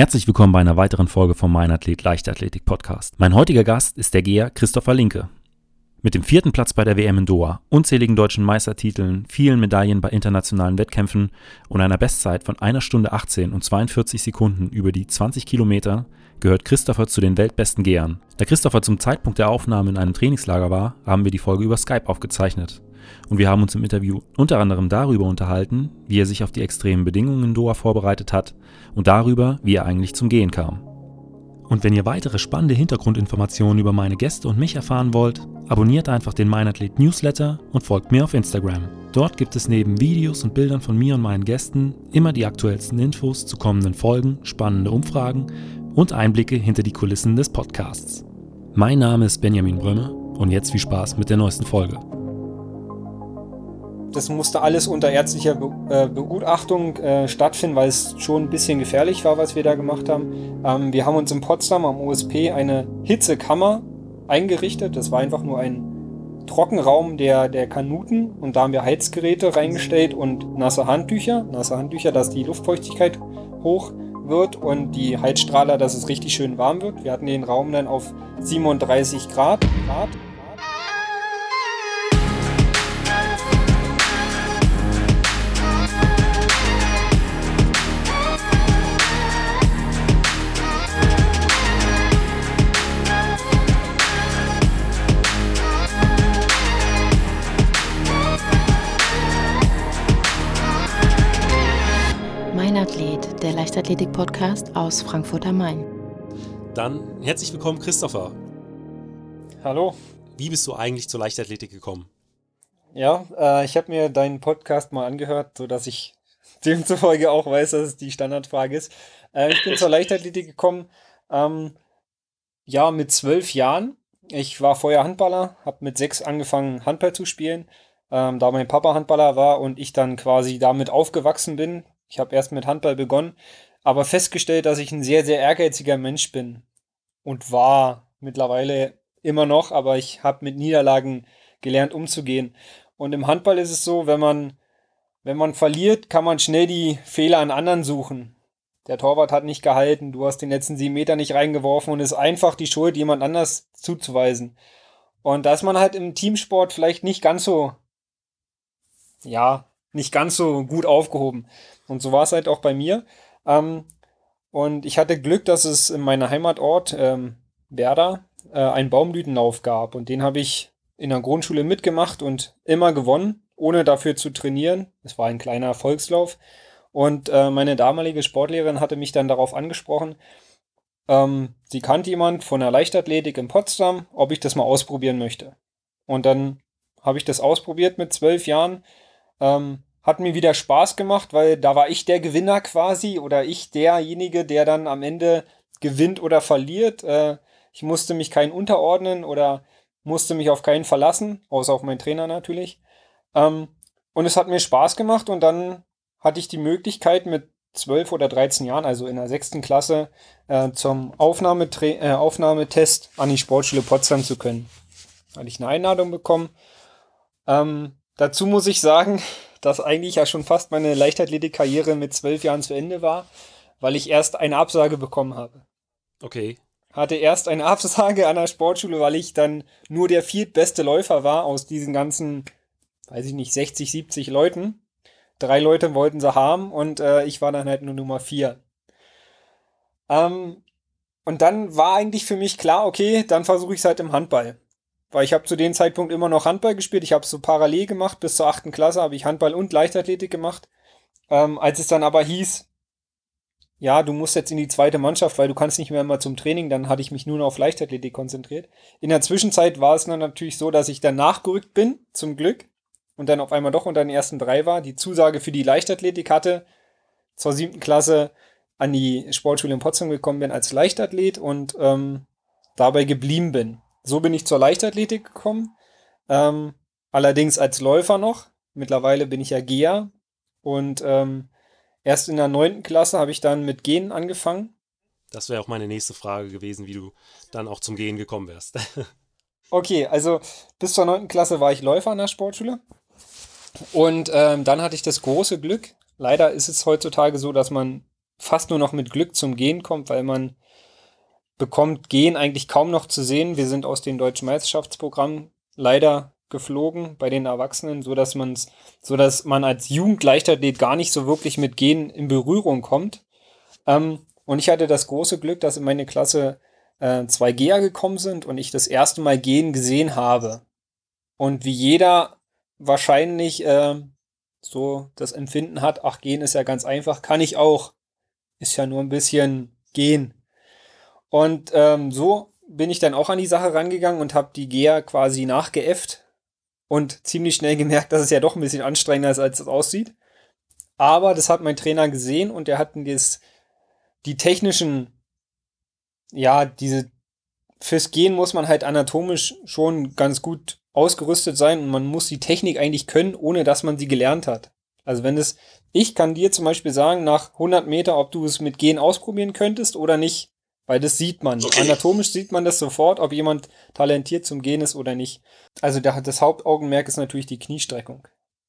Herzlich willkommen bei einer weiteren Folge vom Mein Athlet Leichtathletik Podcast. Mein heutiger Gast ist der Geher Christopher Linke. Mit dem vierten Platz bei der WM in Doha, unzähligen deutschen Meistertiteln, vielen Medaillen bei internationalen Wettkämpfen und einer Bestzeit von einer Stunde 18 und 42 Sekunden über die 20 Kilometer gehört Christopher zu den weltbesten Gehern. Da Christopher zum Zeitpunkt der Aufnahme in einem Trainingslager war, haben wir die Folge über Skype aufgezeichnet. Und wir haben uns im Interview unter anderem darüber unterhalten, wie er sich auf die extremen Bedingungen in Doha vorbereitet hat und darüber, wie er eigentlich zum Gehen kam. Und wenn ihr weitere spannende Hintergrundinformationen über meine Gäste und mich erfahren wollt, abonniert einfach den Meinathlet Newsletter und folgt mir auf Instagram. Dort gibt es neben Videos und Bildern von mir und meinen Gästen immer die aktuellsten Infos zu kommenden Folgen, spannende Umfragen und Einblicke hinter die Kulissen des Podcasts. Mein Name ist Benjamin Brömme und jetzt viel Spaß mit der neuesten Folge. Das musste alles unter ärztlicher Be äh, Begutachtung äh, stattfinden, weil es schon ein bisschen gefährlich war, was wir da gemacht haben. Ähm, wir haben uns in Potsdam am OSP eine Hitzekammer eingerichtet. Das war einfach nur ein Trockenraum der, der Kanuten und da haben wir Heizgeräte reingestellt und nasse Handtücher. Nasse Handtücher, dass die Luftfeuchtigkeit hoch wird und die Heizstrahler, dass es richtig schön warm wird. Wir hatten den Raum dann auf 37 Grad. Grad. Leichtathletik-Podcast aus Frankfurt am Main. Dann herzlich willkommen, Christopher. Hallo. Wie bist du eigentlich zur Leichtathletik gekommen? Ja, äh, ich habe mir deinen Podcast mal angehört, sodass ich demzufolge auch weiß, dass es die Standardfrage ist. Äh, ich bin zur Leichtathletik gekommen, ähm, ja, mit zwölf Jahren. Ich war vorher Handballer, habe mit sechs angefangen, Handball zu spielen, ähm, da mein Papa Handballer war und ich dann quasi damit aufgewachsen bin. Ich habe erst mit Handball begonnen, aber festgestellt, dass ich ein sehr, sehr ehrgeiziger Mensch bin und war mittlerweile immer noch, aber ich habe mit Niederlagen gelernt umzugehen. Und im Handball ist es so, wenn man, wenn man verliert, kann man schnell die Fehler an anderen suchen. Der Torwart hat nicht gehalten, du hast den letzten sieben Meter nicht reingeworfen und es ist einfach die Schuld jemand anders zuzuweisen. Und da ist man halt im Teamsport vielleicht nicht ganz so, ja, nicht ganz so gut aufgehoben. Und so war es halt auch bei mir. Ähm, und ich hatte Glück, dass es in meiner Heimatort ähm, Werder äh, einen Baumblütenlauf gab. Und den habe ich in der Grundschule mitgemacht und immer gewonnen, ohne dafür zu trainieren. Es war ein kleiner Erfolgslauf. Und äh, meine damalige Sportlehrerin hatte mich dann darauf angesprochen, ähm, sie kannte jemand von der Leichtathletik in Potsdam, ob ich das mal ausprobieren möchte. Und dann habe ich das ausprobiert mit zwölf Jahren. Ähm, hat mir wieder Spaß gemacht, weil da war ich der Gewinner quasi oder ich derjenige, der dann am Ende gewinnt oder verliert. Äh, ich musste mich keinen unterordnen oder musste mich auf keinen verlassen, außer auf meinen Trainer natürlich. Ähm, und es hat mir Spaß gemacht und dann hatte ich die Möglichkeit mit 12 oder 13 Jahren, also in der sechsten Klasse, äh, zum Aufnahmetre äh, Aufnahmetest an die Sportschule Potsdam zu können. Da hatte ich eine Einladung bekommen. Ähm, dazu muss ich sagen, dass eigentlich ja schon fast meine Leichtathletik-Karriere mit zwölf Jahren zu Ende war, weil ich erst eine Absage bekommen habe. Okay. Hatte erst eine Absage an der Sportschule, weil ich dann nur der viertbeste Läufer war aus diesen ganzen, weiß ich nicht, 60, 70 Leuten. Drei Leute wollten sie haben und äh, ich war dann halt nur Nummer vier. Ähm, und dann war eigentlich für mich klar, okay, dann versuche ich es halt im Handball. Weil ich habe zu dem Zeitpunkt immer noch Handball gespielt. Ich habe so parallel gemacht. Bis zur achten Klasse habe ich Handball und Leichtathletik gemacht. Ähm, als es dann aber hieß, ja, du musst jetzt in die zweite Mannschaft, weil du kannst nicht mehr immer zum Training, dann hatte ich mich nur noch auf Leichtathletik konzentriert. In der Zwischenzeit war es dann natürlich so, dass ich dann nachgerückt bin, zum Glück, und dann auf einmal doch unter den ersten drei war, die Zusage für die Leichtathletik hatte, zur siebten Klasse an die Sportschule in Potsdam gekommen bin als Leichtathlet und ähm, dabei geblieben bin. So bin ich zur Leichtathletik gekommen. Ähm, allerdings als Läufer noch. Mittlerweile bin ich ja Geher. Und ähm, erst in der neunten Klasse habe ich dann mit Gehen angefangen. Das wäre auch meine nächste Frage gewesen, wie du dann auch zum Gehen gekommen wärst. okay, also bis zur neunten Klasse war ich Läufer an der Sportschule. Und ähm, dann hatte ich das große Glück. Leider ist es heutzutage so, dass man fast nur noch mit Glück zum Gehen kommt, weil man bekommt Gehen eigentlich kaum noch zu sehen. Wir sind aus den deutschen Meisterschaftsprogrammen leider geflogen bei den Erwachsenen, so dass man so dass man als Jugendleichtathlet gar nicht so wirklich mit Gehen in Berührung kommt. Ähm, und ich hatte das große Glück, dass in meine Klasse äh, zwei Geher gekommen sind und ich das erste Mal Gehen gesehen habe. Und wie jeder wahrscheinlich äh, so das Empfinden hat, ach, Gehen ist ja ganz einfach, kann ich auch. Ist ja nur ein bisschen Gehen. Und ähm, so bin ich dann auch an die Sache rangegangen und habe die Geher quasi nachgeäfft und ziemlich schnell gemerkt, dass es ja doch ein bisschen anstrengender ist, als es aussieht. Aber das hat mein Trainer gesehen und er hat das, die technischen, ja, diese, fürs Gehen muss man halt anatomisch schon ganz gut ausgerüstet sein und man muss die Technik eigentlich können, ohne dass man sie gelernt hat. Also wenn es, ich kann dir zum Beispiel sagen, nach 100 Meter, ob du es mit Gehen ausprobieren könntest oder nicht. Weil das sieht man. Okay. Anatomisch sieht man das sofort, ob jemand talentiert zum Gehen ist oder nicht. Also das Hauptaugenmerk ist natürlich die Kniestreckung.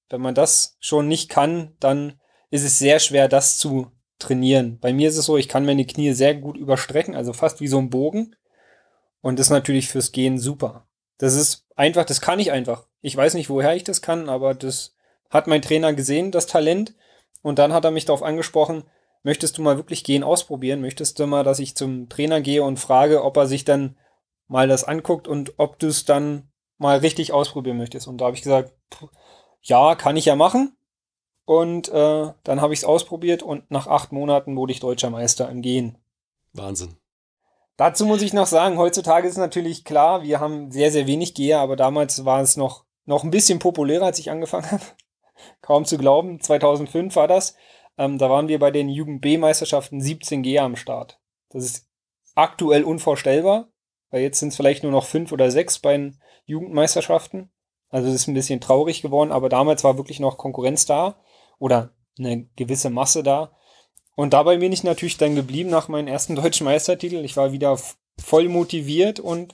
Wenn man das schon nicht kann, dann ist es sehr schwer, das zu trainieren. Bei mir ist es so, ich kann meine Knie sehr gut überstrecken, also fast wie so ein Bogen. Und das ist natürlich fürs Gehen super. Das ist einfach, das kann ich einfach. Ich weiß nicht, woher ich das kann, aber das hat mein Trainer gesehen, das Talent. Und dann hat er mich darauf angesprochen, möchtest du mal wirklich gehen ausprobieren? Möchtest du mal, dass ich zum Trainer gehe und frage, ob er sich dann mal das anguckt und ob du es dann mal richtig ausprobieren möchtest? Und da habe ich gesagt, ja, kann ich ja machen. Und äh, dann habe ich es ausprobiert und nach acht Monaten wurde ich deutscher Meister im Gehen. Wahnsinn. Dazu muss ich noch sagen, heutzutage ist natürlich klar, wir haben sehr, sehr wenig Geher, aber damals war es noch, noch ein bisschen populärer, als ich angefangen habe. Kaum zu glauben, 2005 war das. Ähm, da waren wir bei den Jugend-B-Meisterschaften 17G am Start. Das ist aktuell unvorstellbar, weil jetzt sind es vielleicht nur noch fünf oder sechs bei den Jugendmeisterschaften. Also es ist ein bisschen traurig geworden, aber damals war wirklich noch Konkurrenz da oder eine gewisse Masse da. Und dabei bin ich natürlich dann geblieben nach meinem ersten deutschen Meistertitel. Ich war wieder voll motiviert und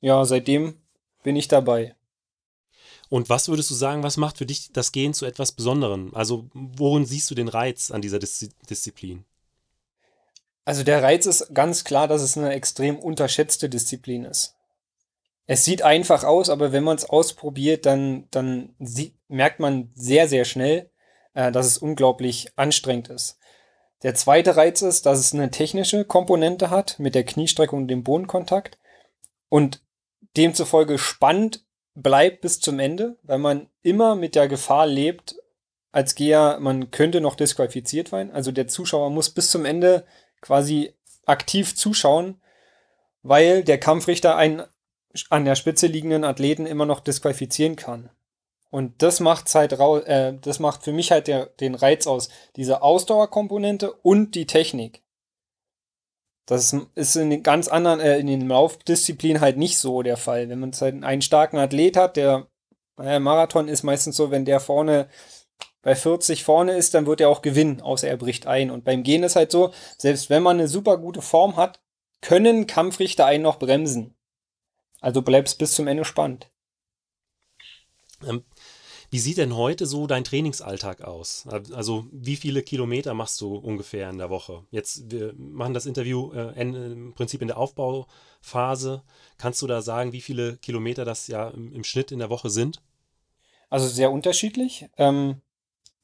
ja, seitdem bin ich dabei. Und was würdest du sagen, was macht für dich das Gehen zu etwas Besonderem? Also, worin siehst du den Reiz an dieser Dis Disziplin? Also, der Reiz ist ganz klar, dass es eine extrem unterschätzte Disziplin ist. Es sieht einfach aus, aber wenn man es ausprobiert, dann, dann merkt man sehr, sehr schnell, äh, dass es unglaublich anstrengend ist. Der zweite Reiz ist, dass es eine technische Komponente hat mit der Kniestreckung und dem Bodenkontakt und demzufolge spannend bleibt bis zum Ende, weil man immer mit der Gefahr lebt, als Geher, man könnte noch disqualifiziert werden. Also der Zuschauer muss bis zum Ende quasi aktiv zuschauen, weil der Kampfrichter einen an der Spitze liegenden Athleten immer noch disqualifizieren kann. Und das macht halt äh, das macht für mich halt der, den Reiz aus. Diese Ausdauerkomponente und die Technik. Das ist in den ganz anderen, äh, in den Laufdisziplinen halt nicht so der Fall. Wenn man halt einen starken Athlet hat, der äh, Marathon ist meistens so, wenn der vorne bei 40 vorne ist, dann wird er auch gewinnen, außer er bricht ein. Und beim Gehen ist halt so, selbst wenn man eine super gute Form hat, können Kampfrichter einen noch bremsen. Also bleibst bis zum Ende spannend. Wie sieht denn heute so dein Trainingsalltag aus? Also wie viele Kilometer machst du ungefähr in der Woche? Jetzt, wir machen das Interview äh, im Prinzip in der Aufbauphase. Kannst du da sagen, wie viele Kilometer das ja im, im Schnitt in der Woche sind? Also sehr unterschiedlich. Ähm,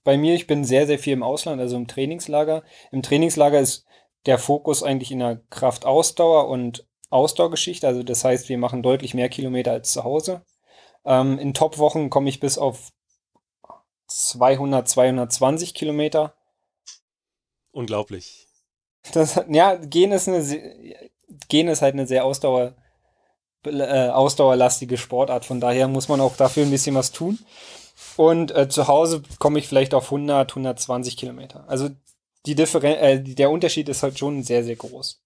bei mir, ich bin sehr, sehr viel im Ausland, also im Trainingslager. Im Trainingslager ist der Fokus eigentlich in der Kraftausdauer und Ausdauergeschichte. Also das heißt, wir machen deutlich mehr Kilometer als zu Hause. Ähm, in Top-Wochen komme ich bis auf 200, 220 Kilometer. Unglaublich. Das, ja, Gehen ist, eine, Gehen ist halt eine sehr Ausdauer, äh, ausdauerlastige Sportart. Von daher muss man auch dafür ein bisschen was tun. Und äh, zu Hause komme ich vielleicht auf 100, 120 Kilometer. Also die Differen äh, der Unterschied ist halt schon sehr, sehr groß.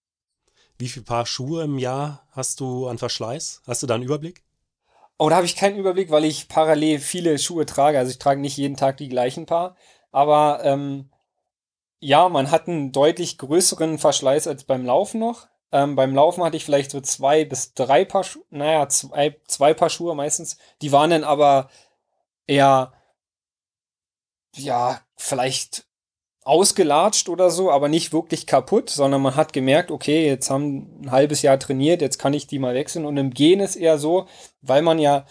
Wie viel Paar Schuhe im Jahr hast du an Verschleiß? Hast du da einen Überblick? Oh, da habe ich keinen Überblick, weil ich parallel viele Schuhe trage. Also ich trage nicht jeden Tag die gleichen Paar. Aber ähm, ja, man hat einen deutlich größeren Verschleiß als beim Laufen noch. Ähm, beim Laufen hatte ich vielleicht so zwei bis drei Paar Schuhe, naja, zwei, zwei Paar Schuhe meistens. Die waren dann aber eher, ja, vielleicht ausgelatscht oder so, aber nicht wirklich kaputt, sondern man hat gemerkt, okay, jetzt haben ein halbes Jahr trainiert, jetzt kann ich die mal wechseln. Und im Gehen ist eher so, weil man ja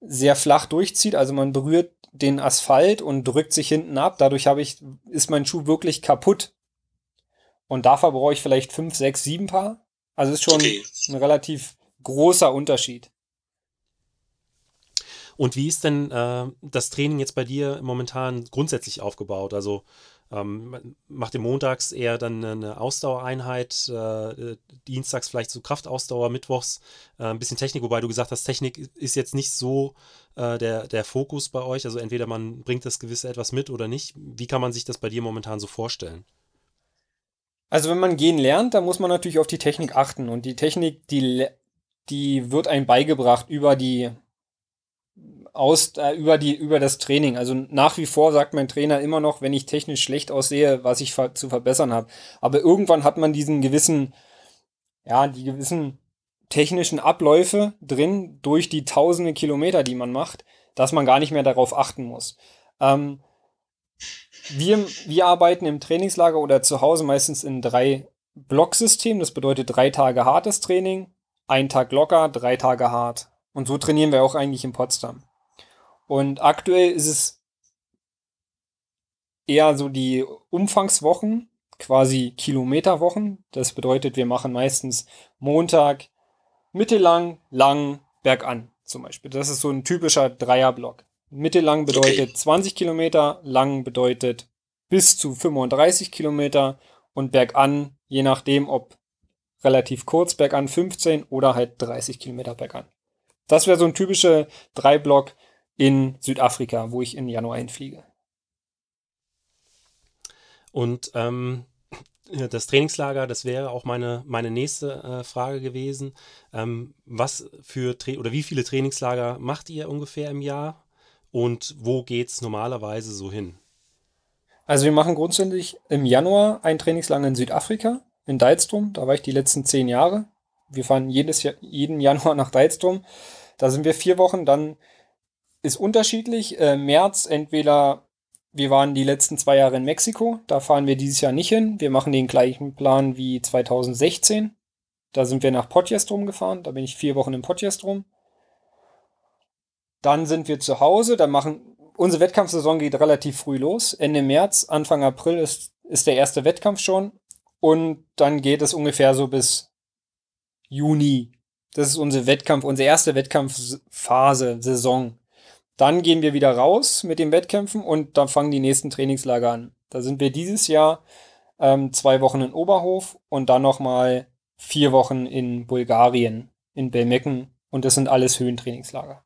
sehr flach durchzieht, also man berührt den Asphalt und drückt sich hinten ab. Dadurch habe ich, ist mein Schuh wirklich kaputt. Und dafür brauche ich vielleicht fünf, sechs, sieben Paar. Also ist schon okay. ein relativ großer Unterschied. Und wie ist denn äh, das Training jetzt bei dir momentan grundsätzlich aufgebaut? Also ähm, macht ihr montags eher dann eine Ausdauereinheit, äh, dienstags vielleicht so Kraftausdauer, mittwochs äh, ein bisschen Technik, wobei du gesagt hast, Technik ist jetzt nicht so äh, der, der Fokus bei euch. Also entweder man bringt das gewisse etwas mit oder nicht. Wie kann man sich das bei dir momentan so vorstellen? Also wenn man gehen lernt, dann muss man natürlich auf die Technik achten. Und die Technik, die, die wird einem beigebracht über die aus, äh, über, die, über das Training. Also nach wie vor sagt mein Trainer immer noch, wenn ich technisch schlecht aussehe, was ich ver zu verbessern habe. Aber irgendwann hat man diesen gewissen, ja, die gewissen technischen Abläufe drin durch die tausende Kilometer, die man macht, dass man gar nicht mehr darauf achten muss. Ähm, wir, wir arbeiten im Trainingslager oder zu Hause meistens in drei Blocksystemen. Das bedeutet drei Tage hartes Training, ein Tag locker, drei Tage hart. Und so trainieren wir auch eigentlich in Potsdam. Und aktuell ist es eher so die Umfangswochen, quasi Kilometerwochen. Das bedeutet, wir machen meistens Montag mittellang, lang, bergan zum Beispiel. Das ist so ein typischer Dreierblock. Mittellang bedeutet okay. 20 Kilometer, lang bedeutet bis zu 35 Kilometer und bergan, je nachdem, ob relativ kurz bergan 15 oder halt 30 Kilometer bergan. Das wäre so ein typischer Dreiblock, in Südafrika, wo ich im Januar hinfliege. Und ähm, das Trainingslager, das wäre auch meine, meine nächste äh, Frage gewesen. Ähm, was für Tra oder wie viele Trainingslager macht ihr ungefähr im Jahr und wo geht es normalerweise so hin? Also wir machen grundsätzlich im Januar ein Trainingslager in Südafrika, in Deitstrom. Da war ich die letzten zehn Jahre. Wir fahren jedes Jahr, jeden Januar nach Deitstrom. Da sind wir vier Wochen. Dann ist unterschiedlich. Äh, März entweder wir waren die letzten zwei Jahre in Mexiko, da fahren wir dieses Jahr nicht hin. Wir machen den gleichen Plan wie 2016. Da sind wir nach Potjestrom gefahren, da bin ich vier Wochen in Potjestrom. Dann sind wir zu Hause, dann machen unsere Wettkampfsaison geht relativ früh los. Ende März, Anfang April ist, ist der erste Wettkampf schon. Und dann geht es ungefähr so bis Juni. Das ist unsere Wettkampf, unsere erste Wettkampfphase, Saison. Dann gehen wir wieder raus mit den Wettkämpfen und dann fangen die nächsten Trainingslager an. Da sind wir dieses Jahr ähm, zwei Wochen in Oberhof und dann nochmal vier Wochen in Bulgarien, in Belmecken. Und das sind alles Höhentrainingslager.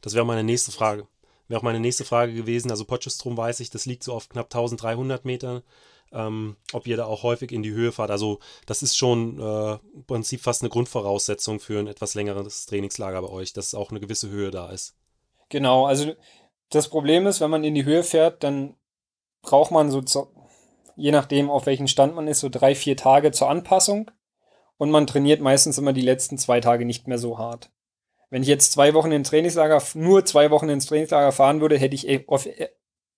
Das wäre meine nächste Frage. Wäre auch meine nächste Frage gewesen. Also Potchestrom weiß ich, das liegt so auf knapp 1300 Metern. Ähm, ob ihr da auch häufig in die Höhe fahrt. Also das ist schon äh, im Prinzip fast eine Grundvoraussetzung für ein etwas längeres Trainingslager bei euch, dass auch eine gewisse Höhe da ist. Genau, also das Problem ist, wenn man in die Höhe fährt, dann braucht man so, je nachdem, auf welchem Stand man ist, so drei, vier Tage zur Anpassung. Und man trainiert meistens immer die letzten zwei Tage nicht mehr so hart. Wenn ich jetzt zwei Wochen ins Trainingslager, nur zwei Wochen ins Trainingslager fahren würde, hätte ich e-, e-,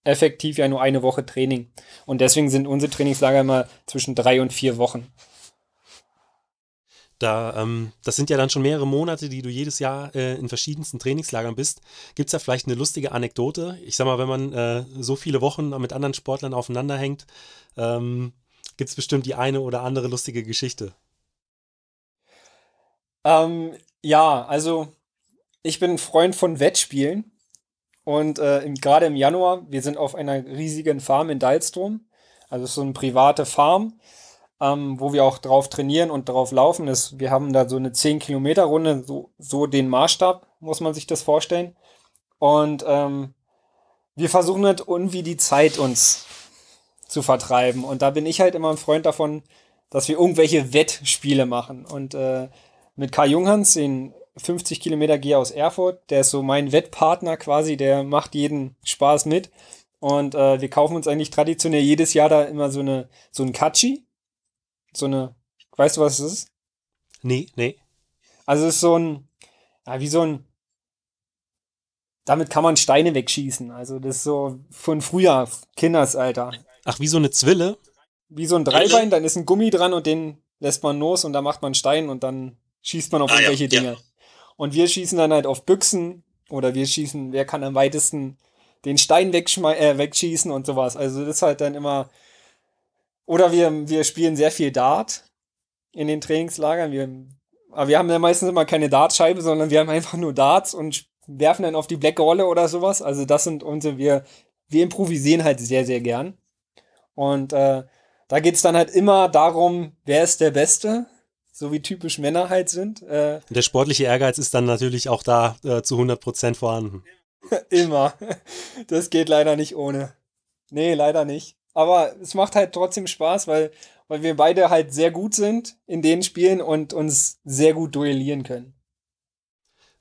effektiv ja nur eine Woche Training. Und deswegen sind unsere Trainingslager immer zwischen drei und vier Wochen. Da, ähm, das sind ja dann schon mehrere Monate, die du jedes Jahr äh, in verschiedensten Trainingslagern bist. Gibt es da vielleicht eine lustige Anekdote? Ich sag mal, wenn man äh, so viele Wochen mit anderen Sportlern aufeinander hängt, ähm, gibt es bestimmt die eine oder andere lustige Geschichte. Ähm, ja, also ich bin ein Freund von Wettspielen. Und äh, gerade im Januar, wir sind auf einer riesigen Farm in Dalstrom. Also so eine private Farm ähm, wo wir auch drauf trainieren und drauf laufen. Das, wir haben da so eine 10-Kilometer-Runde, so, so den Maßstab, muss man sich das vorstellen. Und ähm, wir versuchen halt irgendwie die Zeit uns zu vertreiben. Und da bin ich halt immer ein Freund davon, dass wir irgendwelche Wettspiele machen. Und äh, mit Kai Junghans, den 50 Kilometer Geher aus Erfurt, der ist so mein Wettpartner quasi, der macht jeden Spaß mit. Und äh, wir kaufen uns eigentlich traditionell jedes Jahr da immer so eine so ein Katschi so eine, weißt du, was es ist? Nee, nee. Also es ist so ein, ja, wie so ein, damit kann man Steine wegschießen. Also das ist so von früher, Kindesalter. Ach, wie so eine Zwille? Wie so ein Dreibein, dann ist ein Gummi dran und den lässt man los und da macht man Stein und dann schießt man auf ah, irgendwelche ja, Dinge. Ja. Und wir schießen dann halt auf Büchsen oder wir schießen, wer kann am weitesten den Stein äh, wegschießen und sowas. Also das ist halt dann immer. Oder wir, wir spielen sehr viel Dart in den Trainingslagern. Wir, aber wir haben ja meistens immer keine Dartscheibe, sondern wir haben einfach nur Darts und werfen dann auf die Black Rolle oder sowas. Also das sind unsere, wir, wir improvisieren halt sehr, sehr gern. Und äh, da geht's dann halt immer darum, wer ist der Beste, so wie typisch Männer halt sind. Äh, der sportliche Ehrgeiz ist dann natürlich auch da äh, zu 100% vorhanden. immer. Das geht leider nicht ohne. Nee, leider nicht. Aber es macht halt trotzdem Spaß, weil, weil wir beide halt sehr gut sind in den Spielen und uns sehr gut duellieren können.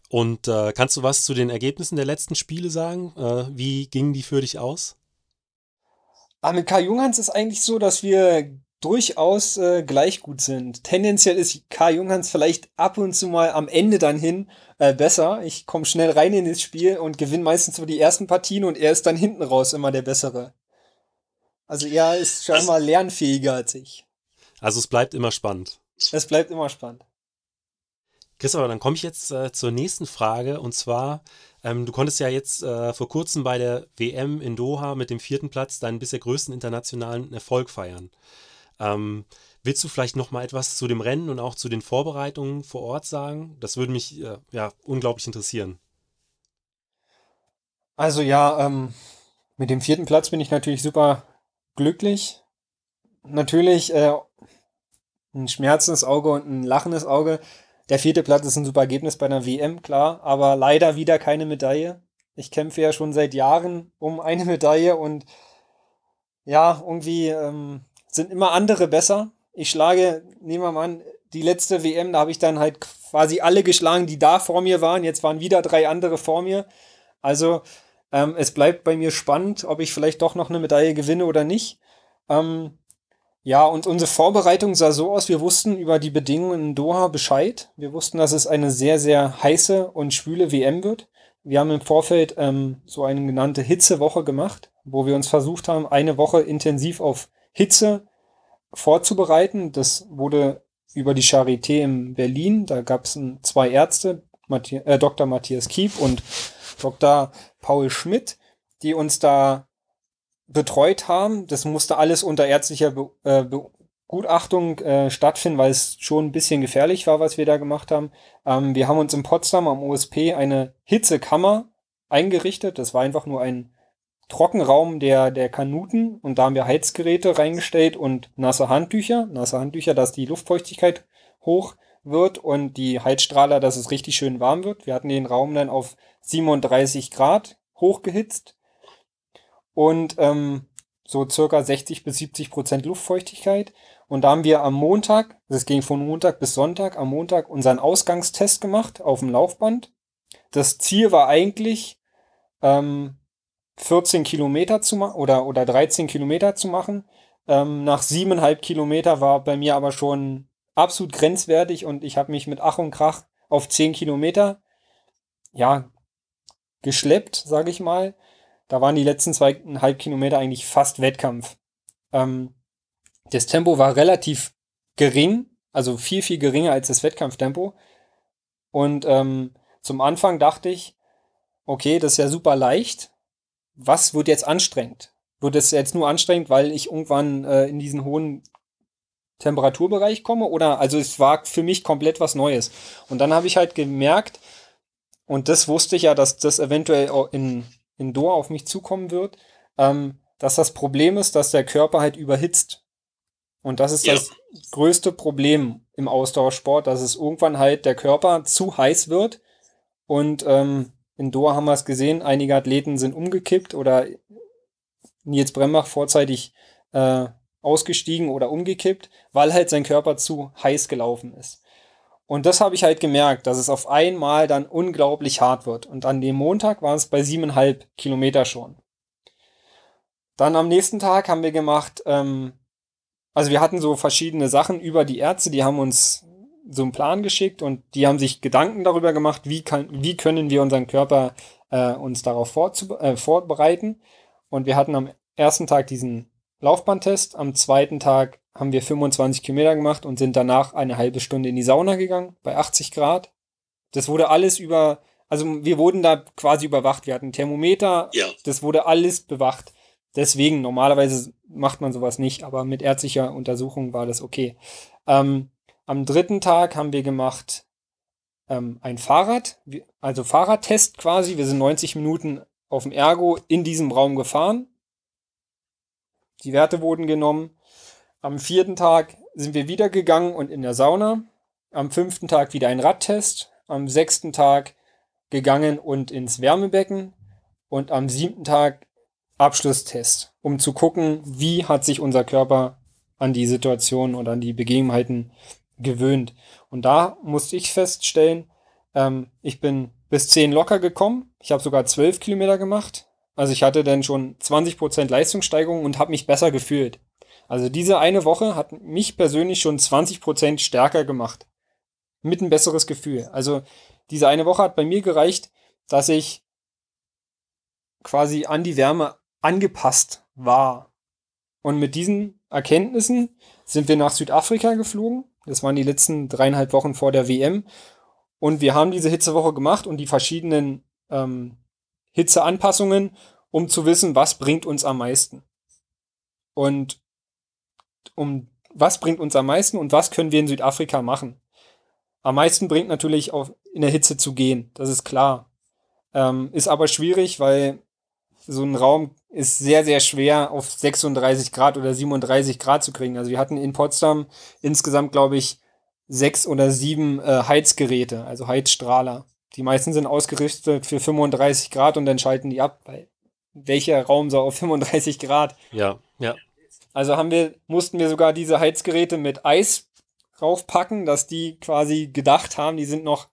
Und äh, kannst du was zu den Ergebnissen der letzten Spiele sagen? Äh, wie gingen die für dich aus? Aber ah, mit Karl Junghans ist eigentlich so, dass wir durchaus äh, gleich gut sind. Tendenziell ist Karl Junghans vielleicht ab und zu mal am Ende dann hin äh, besser. Ich komme schnell rein in das Spiel und gewinne meistens so die ersten Partien und er ist dann hinten raus immer der Bessere. Also er ist scheinbar also, lernfähiger als ich. Also es bleibt immer spannend. Es bleibt immer spannend. Christopher, dann komme ich jetzt äh, zur nächsten Frage und zwar, ähm, du konntest ja jetzt äh, vor kurzem bei der WM in Doha mit dem vierten Platz deinen bisher größten internationalen Erfolg feiern. Ähm, willst du vielleicht noch mal etwas zu dem Rennen und auch zu den Vorbereitungen vor Ort sagen? Das würde mich äh, ja unglaublich interessieren. Also ja, ähm, mit dem vierten Platz bin ich natürlich super glücklich. Natürlich äh, ein schmerzendes Auge und ein lachendes Auge. Der vierte Platz ist ein super Ergebnis bei einer WM, klar, aber leider wieder keine Medaille. Ich kämpfe ja schon seit Jahren um eine Medaille und ja, irgendwie ähm, sind immer andere besser. Ich schlage, nehmen wir mal an, die letzte WM, da habe ich dann halt quasi alle geschlagen, die da vor mir waren. Jetzt waren wieder drei andere vor mir. Also ähm, es bleibt bei mir spannend, ob ich vielleicht doch noch eine Medaille gewinne oder nicht. Ähm, ja, und unsere Vorbereitung sah so aus, wir wussten über die Bedingungen in Doha Bescheid. Wir wussten, dass es eine sehr, sehr heiße und schwüle WM wird. Wir haben im Vorfeld ähm, so eine genannte Hitzewoche gemacht, wo wir uns versucht haben, eine Woche intensiv auf Hitze vorzubereiten. Das wurde über die Charité in Berlin. Da gab es zwei Ärzte, Matthias, äh, Dr. Matthias Kiep und Dr. Paul Schmidt, die uns da betreut haben. Das musste alles unter ärztlicher Be äh, Begutachtung äh, stattfinden, weil es schon ein bisschen gefährlich war, was wir da gemacht haben. Ähm, wir haben uns in Potsdam am OSP eine Hitzekammer eingerichtet. Das war einfach nur ein Trockenraum der, der Kanuten und da haben wir Heizgeräte reingestellt und nasse Handtücher. Nasse Handtücher, dass die Luftfeuchtigkeit hoch wird und die Heizstrahler, dass es richtig schön warm wird. Wir hatten den Raum dann auf 37 Grad hochgehitzt und ähm, so circa 60 bis 70 Prozent Luftfeuchtigkeit. Und da haben wir am Montag, das ging von Montag bis Sonntag, am Montag unseren Ausgangstest gemacht auf dem Laufband. Das Ziel war eigentlich, ähm, 14 Kilometer zu machen oder, oder 13 Kilometer zu machen. Ähm, nach siebeneinhalb Kilometer war bei mir aber schon absolut grenzwertig und ich habe mich mit Ach und Krach auf 10 Kilometer ja geschleppt, sage ich mal. Da waren die letzten zweieinhalb Kilometer eigentlich fast Wettkampf. Ähm, das Tempo war relativ gering, also viel, viel geringer als das Wettkampftempo. Und ähm, zum Anfang dachte ich, okay, das ist ja super leicht, was wird jetzt anstrengend? Wird es jetzt nur anstrengend, weil ich irgendwann äh, in diesen hohen Temperaturbereich komme? Oder also es war für mich komplett was Neues. Und dann habe ich halt gemerkt, und das wusste ich ja, dass das eventuell in, in Doha auf mich zukommen wird, ähm, dass das Problem ist, dass der Körper halt überhitzt. Und das ist ja. das größte Problem im Ausdauersport, dass es irgendwann halt der Körper zu heiß wird und ähm, in Doha haben wir es gesehen, einige Athleten sind umgekippt oder Nils Brembach vorzeitig äh, ausgestiegen oder umgekippt, weil halt sein Körper zu heiß gelaufen ist. Und das habe ich halt gemerkt, dass es auf einmal dann unglaublich hart wird. Und an dem Montag war es bei siebeneinhalb Kilometer schon. Dann am nächsten Tag haben wir gemacht, ähm, also wir hatten so verschiedene Sachen über die Ärzte, die haben uns so einen Plan geschickt und die haben sich Gedanken darüber gemacht, wie, kann, wie können wir unseren Körper äh, uns darauf äh, vorbereiten. Und wir hatten am ersten Tag diesen Laufbahntest. Am zweiten Tag haben wir 25 Kilometer gemacht und sind danach eine halbe Stunde in die Sauna gegangen bei 80 Grad. Das wurde alles über, also wir wurden da quasi überwacht. Wir hatten Thermometer, Ja. das wurde alles bewacht. Deswegen, normalerweise macht man sowas nicht, aber mit ärztlicher Untersuchung war das okay. Ähm, am dritten Tag haben wir gemacht ähm, ein Fahrrad, also Fahrradtest quasi. Wir sind 90 Minuten auf dem Ergo in diesem Raum gefahren. Die Werte wurden genommen. Am vierten Tag sind wir wieder gegangen und in der Sauna. Am fünften Tag wieder ein Radtest. Am sechsten Tag gegangen und ins Wärmebecken. Und am siebten Tag Abschlusstest, um zu gucken, wie hat sich unser Körper an die Situation oder an die Begebenheiten gewöhnt. Und da musste ich feststellen, ähm, ich bin bis 10 locker gekommen. Ich habe sogar 12 Kilometer gemacht. Also ich hatte dann schon 20% Leistungssteigerung und habe mich besser gefühlt. Also diese eine Woche hat mich persönlich schon 20% stärker gemacht. Mit ein besseres Gefühl. Also diese eine Woche hat bei mir gereicht, dass ich quasi an die Wärme angepasst war. Und mit diesen Erkenntnissen sind wir nach Südafrika geflogen. Das waren die letzten dreieinhalb Wochen vor der WM. Und wir haben diese Hitzewoche gemacht und die verschiedenen ähm, Hitzeanpassungen, um zu wissen, was bringt uns am meisten. Und um was bringt uns am meisten und was können wir in Südafrika machen. Am meisten bringt natürlich auch in der Hitze zu gehen, das ist klar. Ähm, ist aber schwierig, weil so ein Raum ist sehr, sehr schwer auf 36 Grad oder 37 Grad zu kriegen. Also wir hatten in Potsdam insgesamt, glaube ich, sechs oder sieben äh, Heizgeräte, also Heizstrahler. Die meisten sind ausgerüstet für 35 Grad und dann schalten die ab, weil welcher Raum soll auf 35 Grad? Ja, ja. Also haben wir, mussten wir sogar diese Heizgeräte mit Eis raufpacken, dass die quasi gedacht haben, die sind noch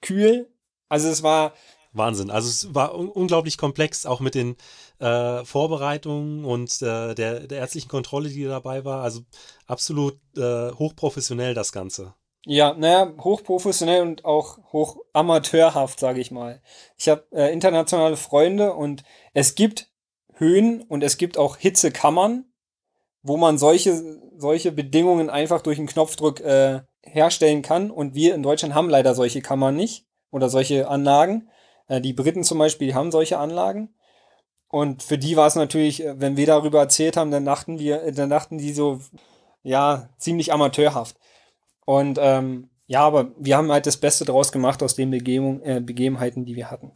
kühl. Also es war, Wahnsinn. Also es war un unglaublich komplex, auch mit den äh, Vorbereitungen und äh, der, der ärztlichen Kontrolle, die dabei war. Also absolut äh, hochprofessionell das Ganze. ja, naja, hochprofessionell und auch hoch amateurhaft, sage ich mal. Ich habe äh, internationale Freunde und es gibt Höhen und es gibt auch Hitzekammern, wo man solche, solche Bedingungen einfach durch einen Knopfdruck äh, herstellen kann. Und wir in Deutschland haben leider solche Kammern nicht oder solche Anlagen. Äh, die Briten zum Beispiel haben solche Anlagen. Und für die war es natürlich, äh, wenn wir darüber erzählt haben, dann dachten wir, äh, dann dachten die so, ja, ziemlich amateurhaft. Und ähm, ja, aber wir haben halt das Beste draus gemacht aus den Begebung, äh, Begebenheiten, die wir hatten.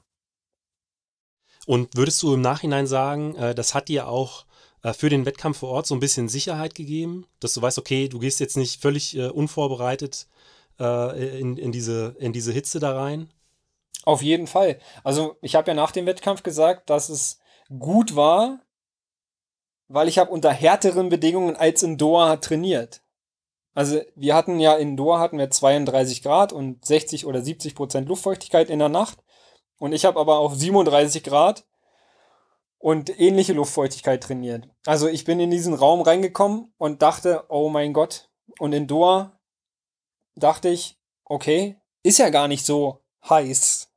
Und würdest du im Nachhinein sagen, äh, das hat dir auch für den Wettkampf vor Ort so ein bisschen Sicherheit gegeben, dass du weißt, okay, du gehst jetzt nicht völlig äh, unvorbereitet äh, in, in, diese, in diese Hitze da rein? Auf jeden Fall. Also ich habe ja nach dem Wettkampf gesagt, dass es gut war, weil ich habe unter härteren Bedingungen als in Doha trainiert. Also wir hatten ja in Doha hatten wir 32 Grad und 60 oder 70 Prozent Luftfeuchtigkeit in der Nacht. Und ich habe aber auf 37 Grad und ähnliche Luftfeuchtigkeit trainiert. Also ich bin in diesen Raum reingekommen und dachte, oh mein Gott. Und in Doha dachte ich, okay, ist ja gar nicht so heiß.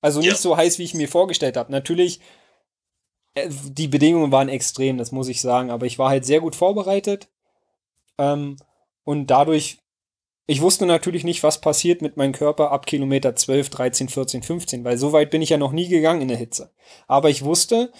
Also nicht Ja. so heiß, wie ich mir vorgestellt habe. Natürlich, äh, die Bedingungen waren extrem, das muss ich sagen, aber ich war halt sehr gut vorbereitet. Ähm, und dadurch, ich wusste natürlich nicht, was passiert mit meinem Körper ab Kilometer 12, 13, 14, 15, weil so weit bin ich ja noch nie gegangen in der Hitze. Aber ich wusste,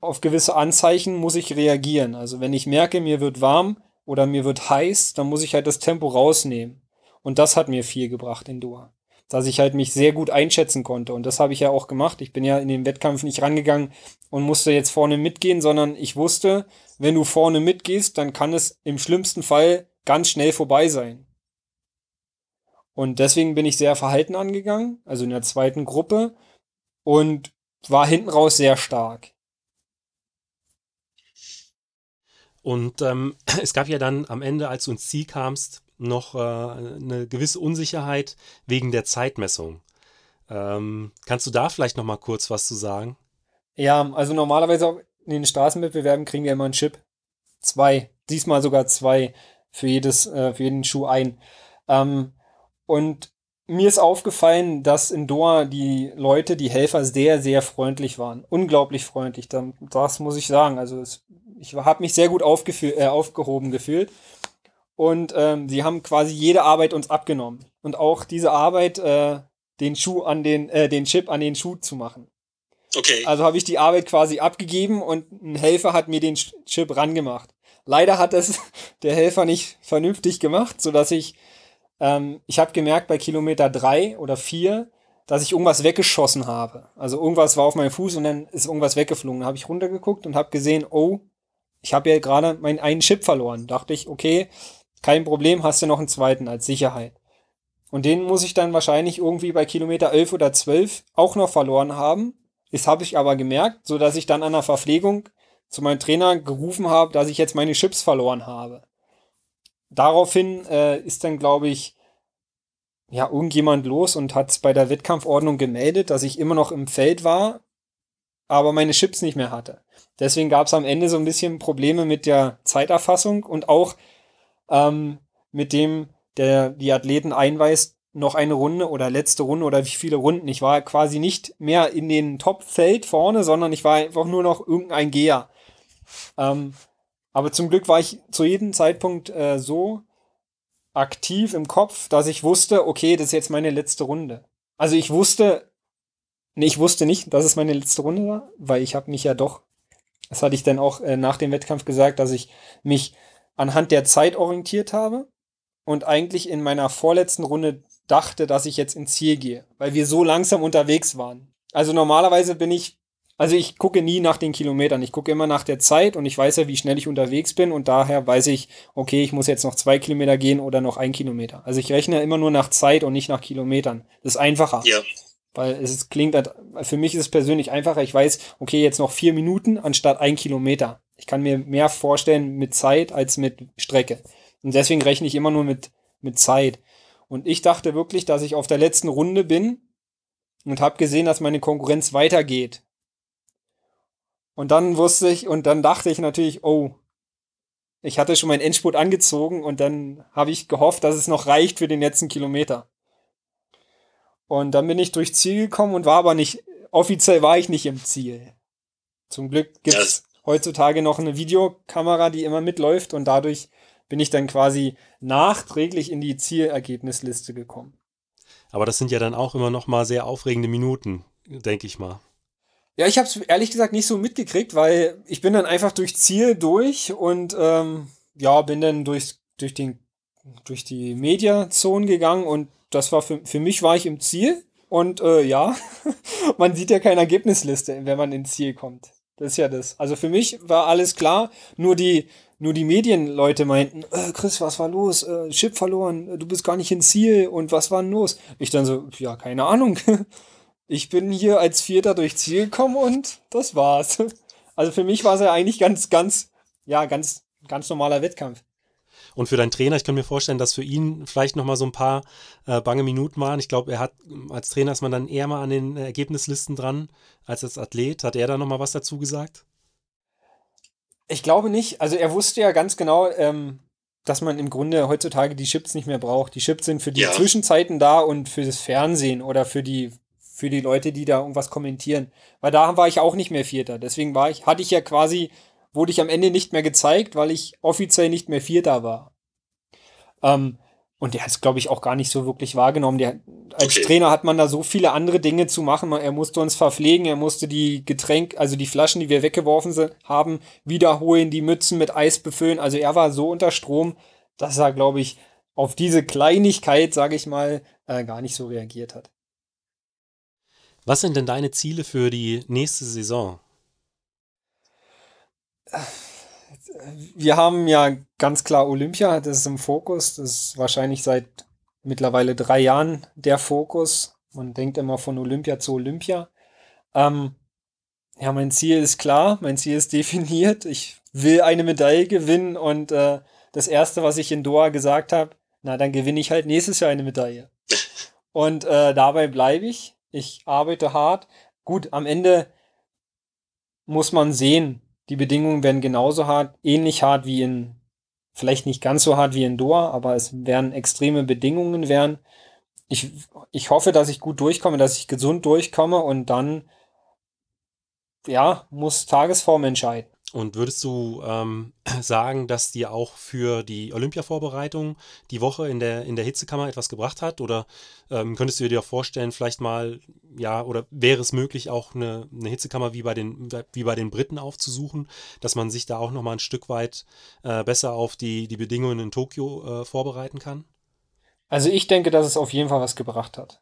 auf gewisse Anzeichen muss ich reagieren. Also wenn ich merke, mir wird warm oder mir wird heiß, dann muss ich halt das Tempo rausnehmen. Und das hat mir viel gebracht in Doha. Dass ich halt mich sehr gut einschätzen konnte. Und das habe ich ja auch gemacht. Ich bin ja in den Wettkampf nicht rangegangen und musste jetzt vorne mitgehen, sondern ich wusste, wenn du vorne mitgehst, dann kann es im schlimmsten Fall ganz schnell vorbei sein. Und deswegen bin ich sehr verhalten angegangen, also in der zweiten Gruppe, und war hinten raus sehr stark. Und ähm, es gab ja dann am Ende, als du ins Ziel kamst, noch äh, eine gewisse Unsicherheit wegen der Zeitmessung. Ähm, kannst du da vielleicht noch mal kurz was zu sagen? Ja, also normalerweise in den Straßenwettbewerben kriegen wir immer einen Chip. Zwei. Diesmal sogar zwei für jedes, äh, für jeden Schuh ein. Ähm, und mir ist aufgefallen, dass in Doha die Leute, die Helfer sehr, sehr freundlich waren. Unglaublich freundlich. Das muss ich sagen. Also es, ich habe mich sehr gut äh, aufgehoben gefühlt. Und ähm, sie haben quasi jede Arbeit uns abgenommen. Und auch diese Arbeit, äh, den Schuh an den, äh, den Chip an den Schuh zu machen. Okay. Also habe ich die Arbeit quasi abgegeben und ein Helfer hat mir den Chip rangemacht. Leider hat es der Helfer nicht vernünftig gemacht, so dass ich, ähm, ich habe gemerkt bei Kilometer drei oder vier, dass ich irgendwas weggeschossen habe. Also irgendwas war auf meinem Fuß und dann ist irgendwas weggeflogen. Da habe ich runtergeguckt und habe gesehen, oh, ich habe ja gerade meinen einen Chip verloren. Dachte ich, okay, kein Problem, hast du noch einen zweiten als Sicherheit. Und den muss ich dann wahrscheinlich irgendwie bei Kilometer 11 oder 12 auch noch verloren haben. Das habe ich aber gemerkt, so dass ich dann an der Verpflegung zu meinem Trainer gerufen habe, dass ich jetzt meine Chips verloren habe. Daraufhin äh, ist dann, glaube ich, ja, irgendjemand los und hat es bei der Wettkampfordnung gemeldet, dass ich immer noch im Feld war, aber meine Chips nicht mehr hatte. Deswegen gab es am Ende so ein bisschen Probleme mit der Zeiterfassung und auch ähm, mit dem, der die Athleten einweist, noch eine Runde oder letzte Runde oder wie viele Runden. Ich war quasi nicht mehr in den Top-Feld vorne, sondern ich war einfach nur noch irgendein Geher. Ähm, aber zum Glück war ich zu jedem Zeitpunkt äh, so aktiv im Kopf, dass ich wusste, okay, das ist jetzt meine letzte Runde. Also ich wusste, nee, ich wusste nicht, dass es meine letzte Runde war, weil ich habe mich ja doch, das hatte ich dann auch äh, nach dem Wettkampf gesagt, dass ich mich anhand der Zeit orientiert habe und eigentlich in meiner vorletzten Runde dachte, dass ich jetzt ins Ziel gehe, weil wir so langsam unterwegs waren. Also normalerweise bin ich, also ich gucke nie nach den Kilometern, ich gucke immer nach der Zeit und ich weiß ja, wie schnell ich unterwegs bin und daher weiß ich, okay, ich muss jetzt noch zwei Kilometer gehen oder noch ein Kilometer. Also ich rechne immer nur nach Zeit und nicht nach Kilometern. Das ist einfacher. Ja. Weil es klingt, für mich ist es persönlich einfacher. Ich weiß, okay, jetzt noch vier Minuten anstatt ein Kilometer. Ich kann mir mehr vorstellen mit Zeit als mit Strecke. Und deswegen rechne ich immer nur mit, mit Zeit. Und ich dachte wirklich, dass ich auf der letzten Runde bin und habe gesehen, dass meine Konkurrenz weitergeht. Und dann wusste ich, und dann dachte ich natürlich, oh, ich hatte schon meinen Endspurt angezogen und dann habe ich gehofft, dass es noch reicht für den letzten Kilometer. Und dann bin ich durchs Ziel gekommen und war aber nicht, offiziell war ich nicht im Ziel. Zum Glück gibt es heutzutage noch eine Videokamera, die immer mitläuft und dadurch bin ich dann quasi nachträglich in die Zielergebnisliste gekommen. Aber das sind ja dann auch immer noch mal sehr aufregende Minuten, denke ich mal. Ja, ich habe es ehrlich gesagt nicht so mitgekriegt, weil ich bin dann einfach durch Ziel durch und ähm, ja, bin dann durch, durch, den, durch die Mediazone gegangen und das war für, für mich war ich im Ziel und äh, ja, man sieht ja keine Ergebnisliste, wenn man ins Ziel kommt. Das ist ja das. Also für mich war alles klar, nur die, nur die Medienleute meinten, äh, Chris, was war los? Äh, Chip verloren, du bist gar nicht ins Ziel und was war denn los? Ich dann so, ja, keine Ahnung. Ich bin hier als Vierter durch Ziel gekommen und das war's. Also für mich war es ja eigentlich ganz, ganz, ja, ganz, ganz normaler Wettkampf. Und für deinen Trainer, ich kann mir vorstellen, dass für ihn vielleicht nochmal so ein paar äh, bange Minuten waren. Ich glaube, er hat als Trainer ist man dann eher mal an den Ergebnislisten dran als als Athlet. Hat er da nochmal was dazu gesagt? Ich glaube nicht. Also er wusste ja ganz genau, ähm, dass man im Grunde heutzutage die Chips nicht mehr braucht. Die Chips sind für die ja. Zwischenzeiten da und für das Fernsehen oder für die für die Leute, die da irgendwas kommentieren. Weil da war ich auch nicht mehr Vierter. Deswegen war ich, hatte ich ja quasi wurde ich am Ende nicht mehr gezeigt, weil ich offiziell nicht mehr Vierter war. Ähm, und der hat es, glaube ich, auch gar nicht so wirklich wahrgenommen. Der, als okay. Trainer hat man da so viele andere Dinge zu machen. Er musste uns verpflegen, er musste die Getränke, also die Flaschen, die wir weggeworfen haben, wiederholen, die Mützen mit Eis befüllen. Also er war so unter Strom, dass er, glaube ich, auf diese Kleinigkeit, sage ich mal, äh, gar nicht so reagiert hat. Was sind denn deine Ziele für die nächste Saison? wir haben ja ganz klar Olympia, das ist im Fokus. Das ist wahrscheinlich seit mittlerweile drei Jahren der Fokus. Man denkt immer von Olympia zu Olympia. Ähm, ja, mein Ziel ist klar, mein Ziel ist definiert. Ich will eine Medaille gewinnen und äh, das Erste, was ich in Doha gesagt habe, na, dann gewinne ich halt nächstes Jahr eine Medaille. Und äh, dabei bleibe ich. Ich arbeite hart. Gut, am Ende muss man sehen, die Bedingungen werden genauso hart, ähnlich hart wie in, vielleicht nicht ganz so hart wie in Doha, aber es werden extreme Bedingungen werden. Ich, ich hoffe, dass ich gut durchkomme, dass ich gesund durchkomme und dann, ja, muss Tagesform entscheiden. Und würdest du ähm, sagen, dass dir auch für die Olympia-Vorbereitung die Woche in der, in der Hitzekammer etwas gebracht hat? Oder ähm, könntest du dir auch vorstellen, vielleicht mal, ja, oder wäre es möglich, auch eine, eine Hitzekammer wie bei, den, wie bei den Briten aufzusuchen, dass man sich da auch nochmal ein Stück weit äh, besser auf die, die Bedingungen in Tokio äh, vorbereiten kann? Also ich denke, dass es auf jeden Fall was gebracht hat.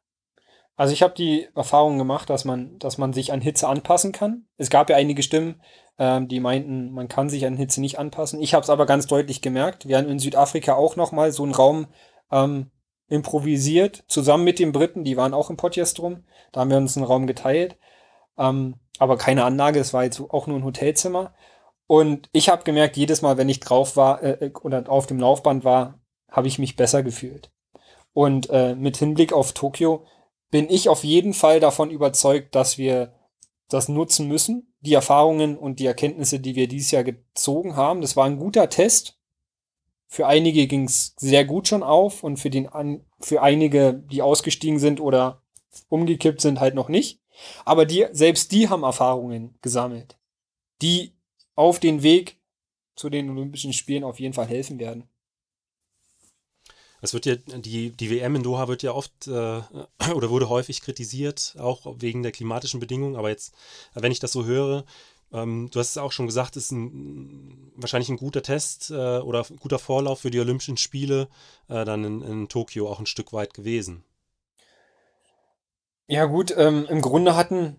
Also ich habe die Erfahrung gemacht, dass man, dass man sich an Hitze anpassen kann. Es gab ja einige Stimmen, ähm, die meinten, man kann sich an Hitze nicht anpassen. Ich habe es aber ganz deutlich gemerkt. Wir haben in Südafrika auch noch mal so einen Raum ähm, improvisiert, zusammen mit den Briten. Die waren auch im Potjestrum. Da haben wir uns einen Raum geteilt. Ähm, aber keine Anlage, es war jetzt auch nur ein Hotelzimmer. Und ich habe gemerkt, jedes Mal, wenn ich drauf war äh, äh oder auf dem Laufband war, habe ich mich besser gefühlt. Und äh, mit Hinblick auf Tokio bin ich auf jeden Fall davon überzeugt, dass wir das nutzen müssen. Die Erfahrungen und die Erkenntnisse, die wir dieses Jahr gezogen haben. Das war ein guter Test. Für einige ging es sehr gut schon auf und für, den, für einige, die ausgestiegen sind oder umgekippt sind, halt noch nicht. Aber die, selbst die haben Erfahrungen gesammelt, die auf den Weg zu den Olympischen Spielen auf jeden Fall helfen werden. Es wird ja, die, die WM in Doha wird ja oft äh, oder wurde häufig kritisiert, auch wegen der klimatischen Bedingungen. Aber jetzt, wenn ich das so höre, ähm, du hast es auch schon gesagt, ist ein, wahrscheinlich ein guter Test äh, oder guter Vorlauf für die Olympischen Spiele äh, dann in, in, Tokio auch ein Stück weit gewesen. Ja, gut, ähm, im Grunde hatten,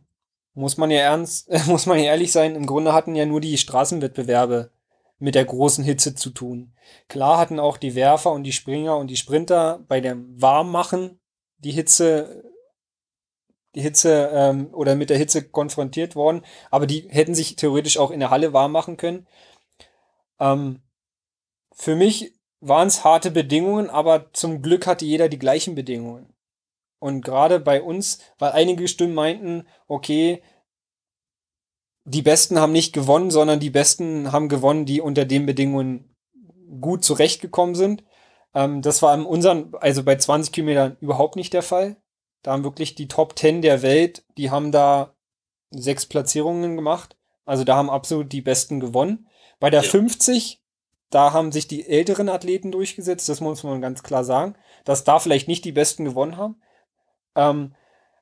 muss man ja ernst, muss man ja ehrlich sein, im Grunde hatten ja nur die Straßenwettbewerbe mit der großen Hitze zu tun. Klar hatten auch die Werfer und die Springer und die Sprinter bei dem Warmmachen die Hitze, die Hitze ähm, oder mit der Hitze konfrontiert worden, aber die hätten sich theoretisch auch in der Halle warm machen können. Ähm, für mich waren es harte Bedingungen, aber zum Glück hatte jeder die gleichen Bedingungen. Und gerade bei uns, weil einige Stimmen meinten, okay, die Besten haben nicht gewonnen, sondern die Besten haben gewonnen, die unter den Bedingungen gut zurechtgekommen sind. Ähm, das war in unseren, also bei 20 Kilometern überhaupt nicht der Fall. Da haben wirklich die Top 10 der Welt, die haben da sechs Platzierungen gemacht. Also da haben absolut die Besten gewonnen. Bei der ja. 50, da haben sich die älteren Athleten durchgesetzt, das muss man ganz klar sagen, dass da vielleicht nicht die Besten gewonnen haben. Ähm,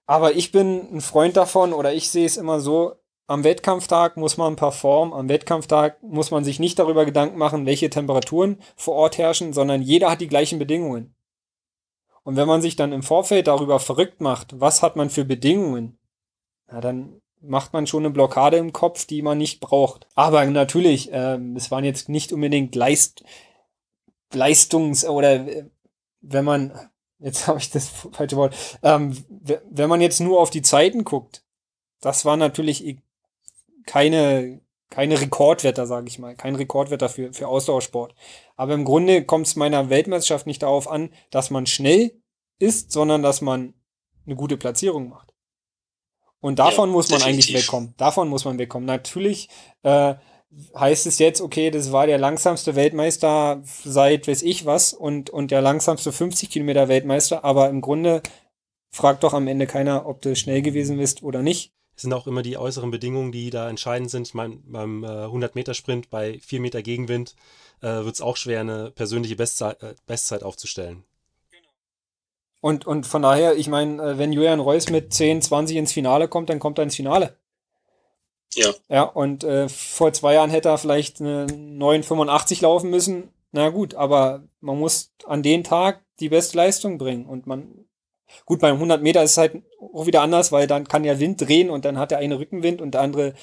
aber ich bin ein Freund davon oder ich sehe es immer so, am Wettkampftag muss man performen. Am Wettkampftag muss man sich nicht darüber Gedanken machen, welche Temperaturen vor Ort herrschen, sondern jeder hat die gleichen Bedingungen. Und wenn man sich dann im Vorfeld darüber verrückt macht, was hat man für Bedingungen, na, dann macht man schon eine Blockade im Kopf, die man nicht braucht. Aber natürlich, ähm, es waren jetzt nicht unbedingt Leist Leistungs- oder äh, wenn man, jetzt habe ich das falsche Wort, ähm, wenn man jetzt nur auf die Zeiten guckt, das war natürlich keine, keine Rekordwetter, sage ich mal, kein Rekordwetter für, für Ausdauersport. Aber im Grunde kommt es meiner Weltmeisterschaft nicht darauf an, dass man schnell ist, sondern dass man eine gute Platzierung macht. Und davon ja, muss man definitiv. eigentlich wegkommen. Davon muss man wegkommen. Natürlich äh, heißt es jetzt, okay, das war der langsamste Weltmeister seit weiß ich was und, und der langsamste 50 Kilometer Weltmeister, aber im Grunde fragt doch am Ende keiner, ob du schnell gewesen bist oder nicht sind auch immer die äußeren Bedingungen, die da entscheidend sind. Ich meine, beim äh, 100-Meter-Sprint bei 4 Meter Gegenwind äh, wird es auch schwer, eine persönliche Bestzeit, äh, Bestzeit aufzustellen. Und, und von daher, ich meine, äh, wenn Julian Reus mit 10, 20 ins Finale kommt, dann kommt er ins Finale. Ja. Ja, und äh, vor zwei Jahren hätte er vielleicht eine 9,85 laufen müssen. Na gut, aber man muss an den Tag die beste Leistung bringen. Und man Gut, beim 100 Meter ist es halt auch wieder anders, weil dann kann ja Wind drehen und dann hat der eine Rückenwind und der andere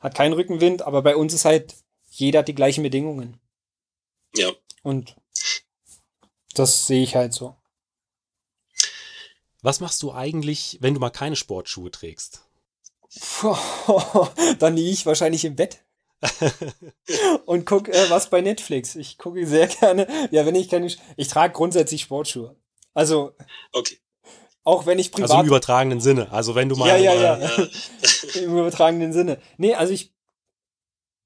hat keinen Rückenwind. Aber bei uns ist halt, jeder hat die gleichen Bedingungen. Ja. Und das sehe ich halt so. Was machst du eigentlich, wenn du mal keine Sportschuhe trägst? dann liege ich wahrscheinlich im Bett. und gucke äh, was bei Netflix. Ich gucke sehr gerne. Ja, wenn ich keine. Ich trage grundsätzlich Sportschuhe. Also. Okay. Auch wenn ich privat. Also im übertragenen Sinne. Also wenn du mal. Ja, ja, ja. Im übertragenen Sinne. Nee, also ich,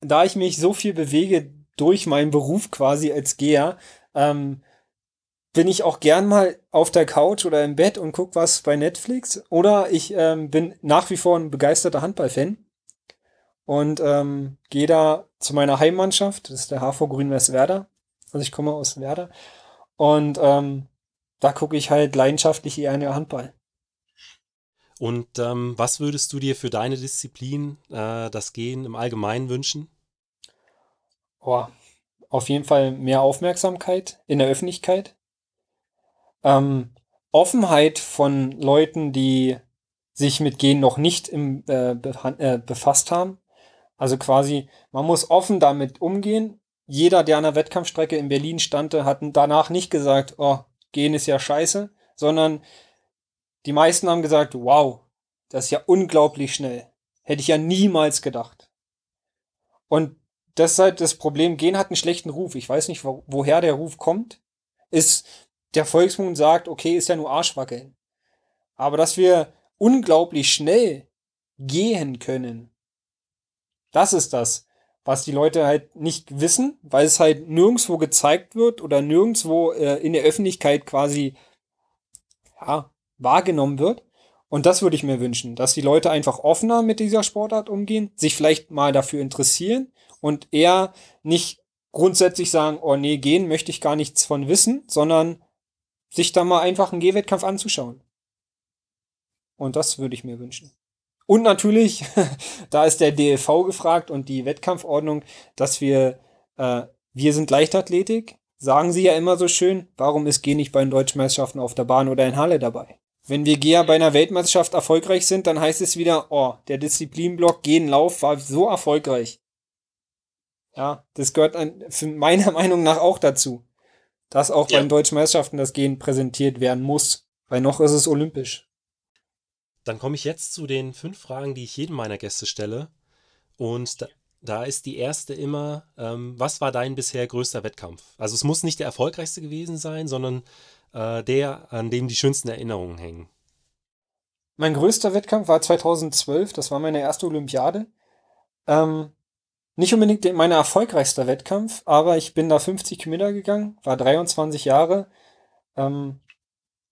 da ich mich so viel bewege durch meinen Beruf quasi als Geher, ähm, bin ich auch gern mal auf der Couch oder im Bett und guck was bei Netflix. Oder ich ähm, bin nach wie vor ein begeisterter Handballfan. und ähm, gehe da zu meiner Heimmannschaft, das ist der HV Grün-West Werder. Also ich komme aus Werder. Und ähm, da gucke ich halt leidenschaftlich eher in der Handball. Und ähm, was würdest du dir für deine Disziplin, äh, das Gehen im Allgemeinen wünschen? Oh, auf jeden Fall mehr Aufmerksamkeit in der Öffentlichkeit. Ähm, Offenheit von Leuten, die sich mit Gehen noch nicht im, äh, äh, befasst haben. Also quasi, man muss offen damit umgehen. Jeder, der an der Wettkampfstrecke in Berlin stand, hat danach nicht gesagt, oh, Gehen ist ja scheiße, sondern die meisten haben gesagt, wow, das ist ja unglaublich schnell. Hätte ich ja niemals gedacht. Und das ist halt das Problem. Gehen hat einen schlechten Ruf. Ich weiß nicht, wo, woher der Ruf kommt. Ist, der Volksmund sagt, okay, ist ja nur Arschwackeln. Aber dass wir unglaublich schnell gehen können, das ist das, was die Leute halt nicht wissen, weil es halt nirgendwo gezeigt wird oder nirgendwo äh, in der Öffentlichkeit quasi ja, wahrgenommen wird. Und das würde ich mir wünschen, dass die Leute einfach offener mit dieser Sportart umgehen, sich vielleicht mal dafür interessieren und eher nicht grundsätzlich sagen, oh nee, gehen möchte ich gar nichts von wissen, sondern sich da mal einfach einen Gehwettkampf anzuschauen. Und das würde ich mir wünschen. Und natürlich, da ist der DLV gefragt und die Wettkampfordnung, dass wir, äh, wir sind Leichtathletik, sagen sie ja immer so schön, warum ist G nicht bei den Deutschen Meisterschaften auf der Bahn oder in Halle dabei? Wenn wir Geher bei einer Weltmeisterschaft erfolgreich sind, dann heißt es wieder, oh, der Disziplinblock Gehen Lauf war so erfolgreich. Ja, das gehört an, meiner Meinung nach auch dazu, dass auch ja. bei den Deutschen Meisterschaften das Gehen präsentiert werden muss, weil noch ist es olympisch. Dann komme ich jetzt zu den fünf Fragen, die ich jedem meiner Gäste stelle. Und da, da ist die erste immer, ähm, was war dein bisher größter Wettkampf? Also es muss nicht der erfolgreichste gewesen sein, sondern äh, der, an dem die schönsten Erinnerungen hängen. Mein größter Wettkampf war 2012, das war meine erste Olympiade. Ähm, nicht unbedingt mein erfolgreichster Wettkampf, aber ich bin da 50 Kilometer gegangen, war 23 Jahre. Ähm,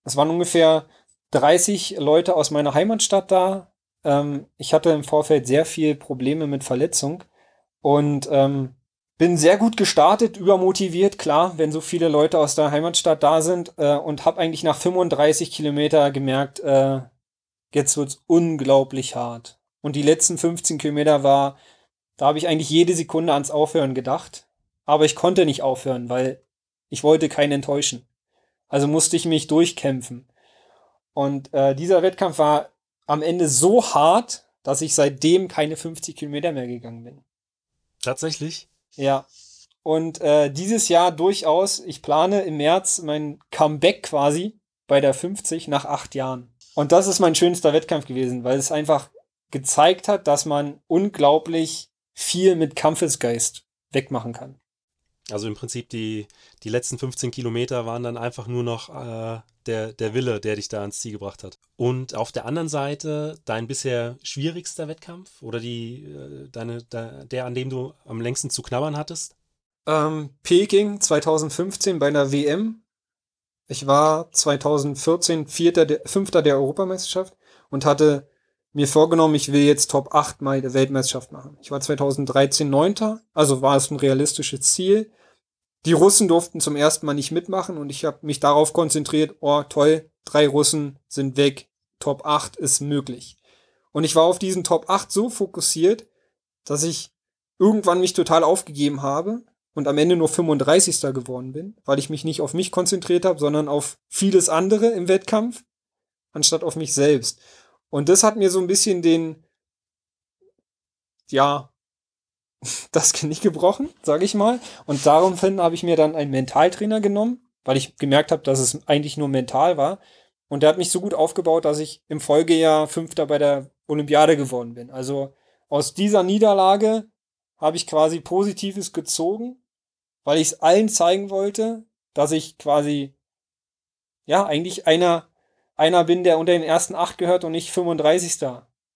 es waren ungefähr 30 Leute aus meiner Heimatstadt da. Ähm, ich hatte im Vorfeld sehr viel Probleme mit Verletzung und ähm, bin sehr gut gestartet, übermotiviert, klar, wenn so viele Leute aus der Heimatstadt da sind äh, und habe eigentlich nach 35 Kilometer gemerkt, äh, jetzt wird's unglaublich hart. Und die letzten 15 Kilometer war, da habe ich eigentlich jede Sekunde ans Aufhören gedacht, aber ich konnte nicht aufhören, weil ich wollte keinen enttäuschen. Also musste ich mich durchkämpfen. Und äh, dieser Wettkampf war am Ende so hart, dass ich seitdem keine 50 Kilometer mehr gegangen bin. Tatsächlich? Ja. Und äh, dieses Jahr durchaus, ich plane im März mein Comeback quasi bei der 50 nach acht Jahren. Und das ist mein schönster Wettkampf gewesen, weil es einfach gezeigt hat, dass man unglaublich viel mit Kampfesgeist wegmachen kann. Also im Prinzip die, die letzten 15 Kilometer waren dann einfach nur noch äh, der, der Wille, der dich da ans Ziel gebracht hat. Und auf der anderen Seite dein bisher schwierigster Wettkampf oder die, äh, deine, der, der, an dem du am längsten zu knabbern hattest? Ähm, Peking 2015 bei einer WM. Ich war 2014 Vierter der, Fünfter der Europameisterschaft und hatte mir vorgenommen, ich will jetzt Top 8 mal der Weltmeisterschaft machen. Ich war 2013 Neunter, also war es ein realistisches Ziel. Die Russen durften zum ersten Mal nicht mitmachen und ich habe mich darauf konzentriert, oh toll, drei Russen sind weg, Top 8 ist möglich. Und ich war auf diesen Top 8 so fokussiert, dass ich irgendwann mich total aufgegeben habe und am Ende nur 35. geworden bin, weil ich mich nicht auf mich konzentriert habe, sondern auf vieles andere im Wettkampf, anstatt auf mich selbst. Und das hat mir so ein bisschen den, ja, das Knie gebrochen, sage ich mal. Und daraufhin habe ich mir dann einen Mentaltrainer genommen, weil ich gemerkt habe, dass es eigentlich nur mental war. Und der hat mich so gut aufgebaut, dass ich im Folgejahr Fünfter bei der Olympiade geworden bin. Also aus dieser Niederlage habe ich quasi Positives gezogen, weil ich es allen zeigen wollte, dass ich quasi, ja, eigentlich einer, einer bin, der unter den ersten acht gehört und nicht 35.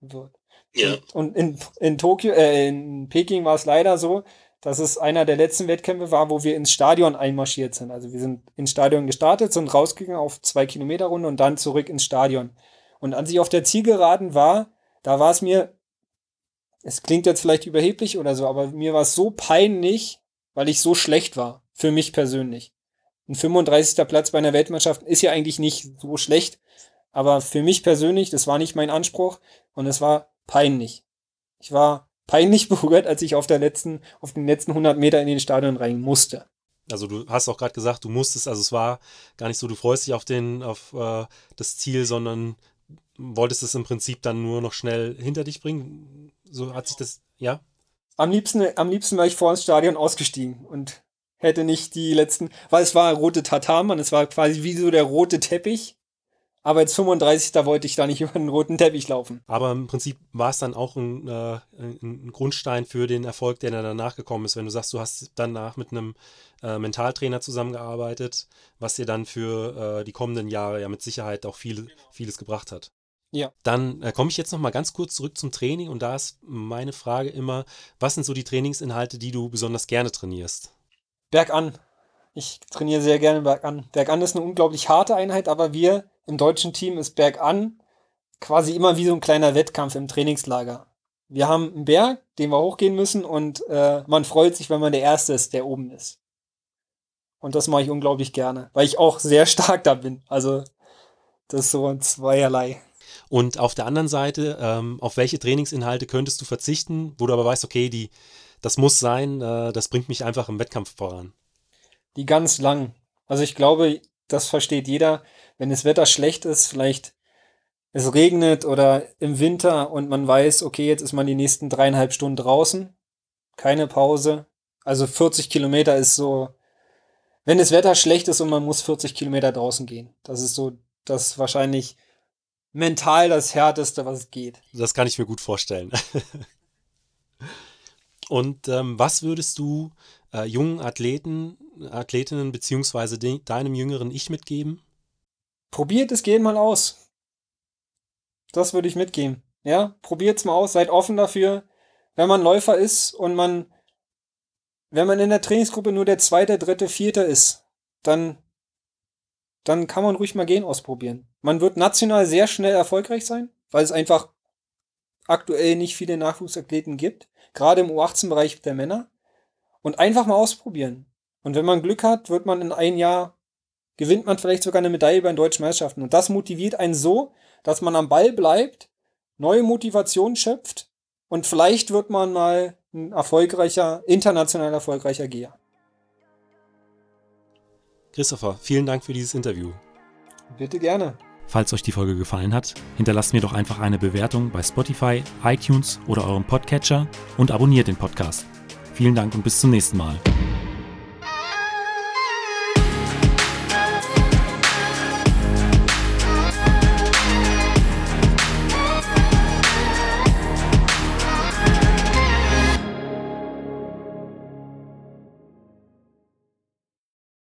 wird. Ja. Und in, in Tokio, äh, in Peking war es leider so, dass es einer der letzten Wettkämpfe war, wo wir ins Stadion einmarschiert sind. Also wir sind ins Stadion gestartet, sind rausgegangen auf zwei Kilometer Runde und dann zurück ins Stadion. Und als ich auf der Zielgeraden war, da war es mir es klingt jetzt vielleicht überheblich oder so, aber mir war es so peinlich, weil ich so schlecht war. Für mich persönlich. Ein 35. Platz bei einer Weltmannschaft ist ja eigentlich nicht so schlecht, aber für mich persönlich, das war nicht mein Anspruch und es war peinlich. Ich war peinlich berührt, als ich auf der letzten, auf den letzten 100 Meter in den Stadion rein musste. Also du hast auch gerade gesagt, du musstest, also es war gar nicht so, du freust dich auf den, auf äh, das Ziel, sondern wolltest es im Prinzip dann nur noch schnell hinter dich bringen. So hat sich das, ja? Am liebsten, am liebsten wäre ich vor ins Stadion ausgestiegen und hätte nicht die letzten, weil es war rote Tatarmann, es war quasi wie so der rote Teppich. Aber jetzt 35, da wollte ich da nicht über den roten Teppich laufen. Aber im Prinzip war es dann auch ein, äh, ein, Grundstein für den Erfolg, der dann danach gekommen ist. Wenn du sagst, du hast danach mit einem äh, Mentaltrainer zusammengearbeitet, was dir dann für äh, die kommenden Jahre ja mit Sicherheit auch viel, vieles gebracht hat. Ja. Dann äh, komme ich jetzt noch mal ganz kurz zurück zum Training und da ist meine Frage immer, was sind so die Trainingsinhalte, die du besonders gerne trainierst? Bergan. Ich trainiere sehr gerne Bergan. Bergan ist eine unglaublich harte Einheit, aber wir im deutschen Team ist Bergan quasi immer wie so ein kleiner Wettkampf im Trainingslager. Wir haben einen Berg, den wir hochgehen müssen und äh, man freut sich, wenn man der Erste ist, der oben ist. Und das mache ich unglaublich gerne, weil ich auch sehr stark da bin. Also das ist so ein zweierlei. Und auf der anderen Seite, ähm, auf welche Trainingsinhalte könntest du verzichten, wo du aber weißt, okay, die, das muss sein, äh, das bringt mich einfach im Wettkampf voran? Die ganz lang. Also ich glaube, das versteht jeder. Wenn das Wetter schlecht ist, vielleicht es regnet oder im Winter und man weiß, okay, jetzt ist man die nächsten dreieinhalb Stunden draußen, keine Pause. Also 40 Kilometer ist so, wenn das Wetter schlecht ist und man muss 40 Kilometer draußen gehen. Das ist so, das wahrscheinlich mental das Härteste, was geht. Das kann ich mir gut vorstellen. Und ähm, was würdest du äh, jungen Athleten, Athletinnen beziehungsweise de deinem jüngeren Ich mitgeben? Probiert es gehen mal aus. Das würde ich mitgeben. Ja, probiert es mal aus, seid offen dafür. Wenn man Läufer ist und man, wenn man in der Trainingsgruppe nur der zweite, dritte, vierte ist, dann dann kann man ruhig mal gehen ausprobieren. Man wird national sehr schnell erfolgreich sein, weil es einfach aktuell nicht viele Nachwuchsathleten gibt, gerade im U18-Bereich der Männer. Und einfach mal ausprobieren. Und wenn man Glück hat, wird man in ein Jahr, gewinnt man vielleicht sogar eine Medaille bei den deutschen Meisterschaften. Und das motiviert einen so, dass man am Ball bleibt, neue Motivation schöpft und vielleicht wird man mal ein erfolgreicher, international erfolgreicher Geher. Christopher, vielen Dank für dieses Interview. Bitte gerne. Falls euch die Folge gefallen hat, hinterlasst mir doch einfach eine Bewertung bei Spotify, iTunes oder eurem Podcatcher und abonniert den Podcast. Vielen Dank und bis zum nächsten Mal.